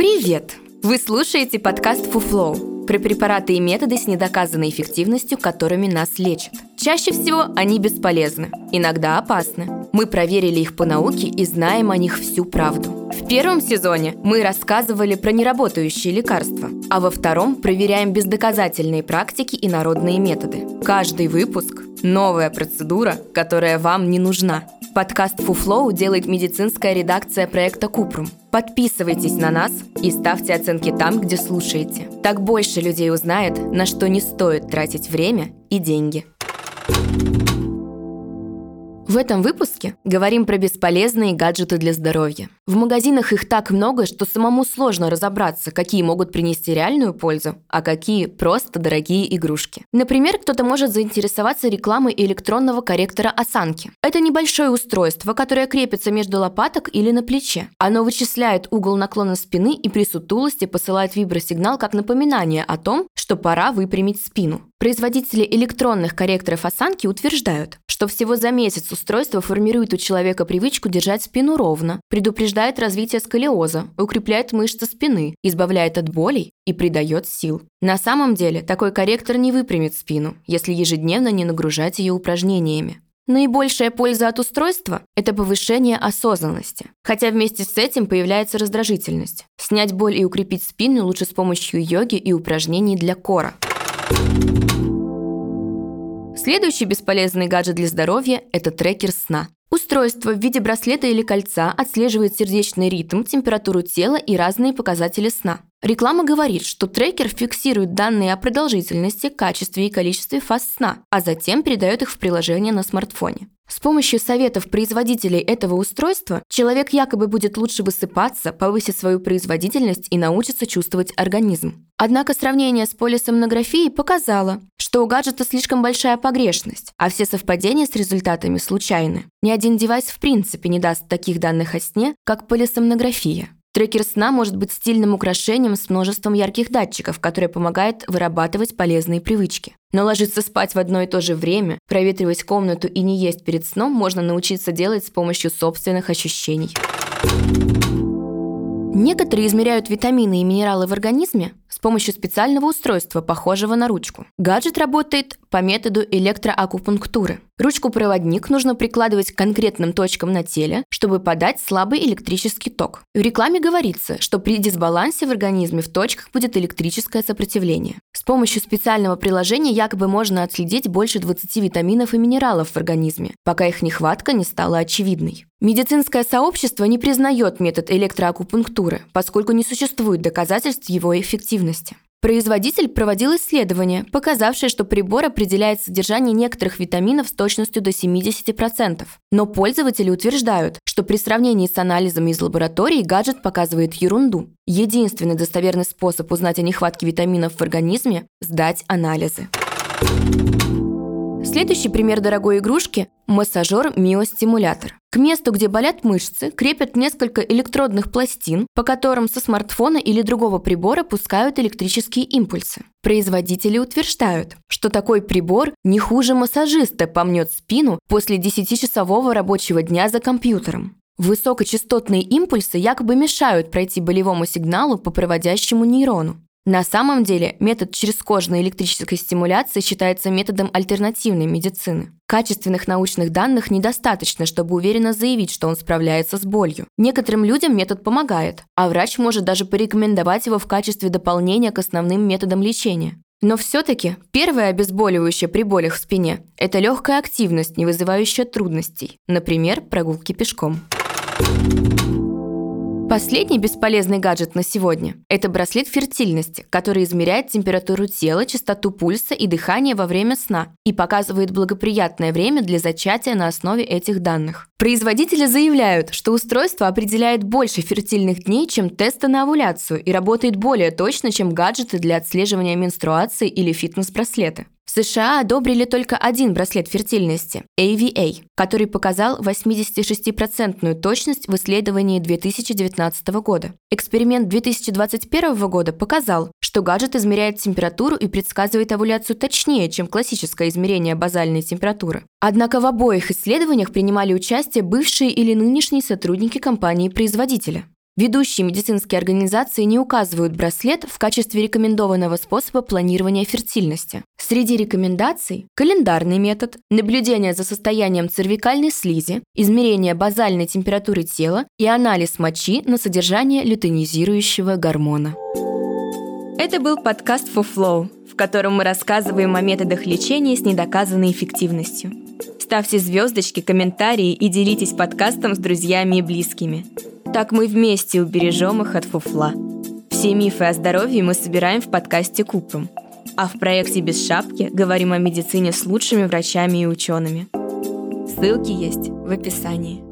Привет! Вы слушаете подкаст «Фуфлоу» про препараты и методы с недоказанной эффективностью, которыми нас лечат. Чаще всего они бесполезны, иногда опасны. Мы проверили их по науке и знаем о них всю правду. В первом сезоне мы рассказывали про неработающие лекарства, а во втором проверяем бездоказательные практики и народные методы. Каждый выпуск – новая процедура, которая вам не нужна. Подкаст «Фуфлоу» делает медицинская редакция проекта «Купрум». Подписывайтесь на нас и ставьте оценки там, где слушаете. Так больше людей узнает, на что не стоит тратить время и деньги. В этом выпуске говорим про бесполезные гаджеты для здоровья. В магазинах их так много, что самому сложно разобраться, какие могут принести реальную пользу, а какие просто дорогие игрушки. Например, кто-то может заинтересоваться рекламой электронного корректора осанки. Это небольшое устройство, которое крепится между лопаток или на плече. Оно вычисляет угол наклона спины и при сутулости посылает вибросигнал как напоминание о том, что пора выпрямить спину. Производители электронных корректоров осанки утверждают, что всего за месяц устройство формирует у человека привычку держать спину ровно, предупреждает развитие сколиоза, укрепляет мышцы спины, избавляет от болей и придает сил. На самом деле, такой корректор не выпрямит спину, если ежедневно не нагружать ее упражнениями. Наибольшая польза от устройства – это повышение осознанности. Хотя вместе с этим появляется раздражительность. Снять боль и укрепить спину лучше с помощью йоги и упражнений для кора. Следующий бесполезный гаджет для здоровья – это трекер сна. Устройство в виде браслета или кольца отслеживает сердечный ритм, температуру тела и разные показатели сна. Реклама говорит, что трекер фиксирует данные о продолжительности, качестве и количестве фаз сна, а затем передает их в приложение на смартфоне. С помощью советов производителей этого устройства человек якобы будет лучше высыпаться, повысит свою производительность и научится чувствовать организм. Однако сравнение с полисомнографией показало, что у гаджета слишком большая погрешность, а все совпадения с результатами случайны. Ни один девайс в принципе не даст таких данных о сне, как полисомнография. Трекер сна может быть стильным украшением с множеством ярких датчиков, которые помогают вырабатывать полезные привычки. Но ложиться спать в одно и то же время, проветривать комнату и не есть перед сном можно научиться делать с помощью собственных ощущений. Некоторые измеряют витамины и минералы в организме с помощью специального устройства, похожего на ручку. Гаджет работает по методу электроакупунктуры. Ручку-проводник нужно прикладывать к конкретным точкам на теле, чтобы подать слабый электрический ток. В рекламе говорится, что при дисбалансе в организме в точках будет электрическое сопротивление. С помощью специального приложения якобы можно отследить больше 20 витаминов и минералов в организме, пока их нехватка не стала очевидной. Медицинское сообщество не признает метод электроакупунктуры, поскольку не существует доказательств его эффективности. Производитель проводил исследование, показавшее, что прибор определяет содержание некоторых витаминов с точностью до 70%. Но пользователи утверждают, что при сравнении с анализами из лаборатории гаджет показывает ерунду. Единственный достоверный способ узнать о нехватке витаминов в организме – сдать анализы. Следующий пример дорогой игрушки – массажер-миостимулятор. К месту, где болят мышцы, крепят несколько электродных пластин, по которым со смартфона или другого прибора пускают электрические импульсы. Производители утверждают, что такой прибор не хуже массажиста помнет спину после 10-часового рабочего дня за компьютером. Высокочастотные импульсы якобы мешают пройти болевому сигналу по проводящему нейрону. На самом деле метод черезкожной электрической стимуляции считается методом альтернативной медицины. Качественных научных данных недостаточно, чтобы уверенно заявить, что он справляется с болью. Некоторым людям метод помогает, а врач может даже порекомендовать его в качестве дополнения к основным методам лечения. Но все-таки первое обезболивающее при болях в спине – это легкая активность, не вызывающая трудностей, например, прогулки пешком. Последний бесполезный гаджет на сегодня – это браслет фертильности, который измеряет температуру тела, частоту пульса и дыхания во время сна и показывает благоприятное время для зачатия на основе этих данных. Производители заявляют, что устройство определяет больше фертильных дней, чем тесты на овуляцию и работает более точно, чем гаджеты для отслеживания менструации или фитнес-браслеты. США одобрили только один браслет фертильности – AVA, который показал 86% точность в исследовании 2019 года. Эксперимент 2021 года показал, что гаджет измеряет температуру и предсказывает овуляцию точнее, чем классическое измерение базальной температуры. Однако в обоих исследованиях принимали участие бывшие или нынешние сотрудники компании-производителя. Ведущие медицинские организации не указывают браслет в качестве рекомендованного способа планирования фертильности. Среди рекомендаций – календарный метод, наблюдение за состоянием цервикальной слизи, измерение базальной температуры тела и анализ мочи на содержание лютонизирующего гормона. Это был подкаст For Flow, в котором мы рассказываем о методах лечения с недоказанной эффективностью. Ставьте звездочки, комментарии и делитесь подкастом с друзьями и близкими. Так мы вместе убережем их от фуфла. Все мифы о здоровье мы собираем в подкасте Купрум. А в проекте «Без шапки» говорим о медицине с лучшими врачами и учеными. Ссылки есть в описании.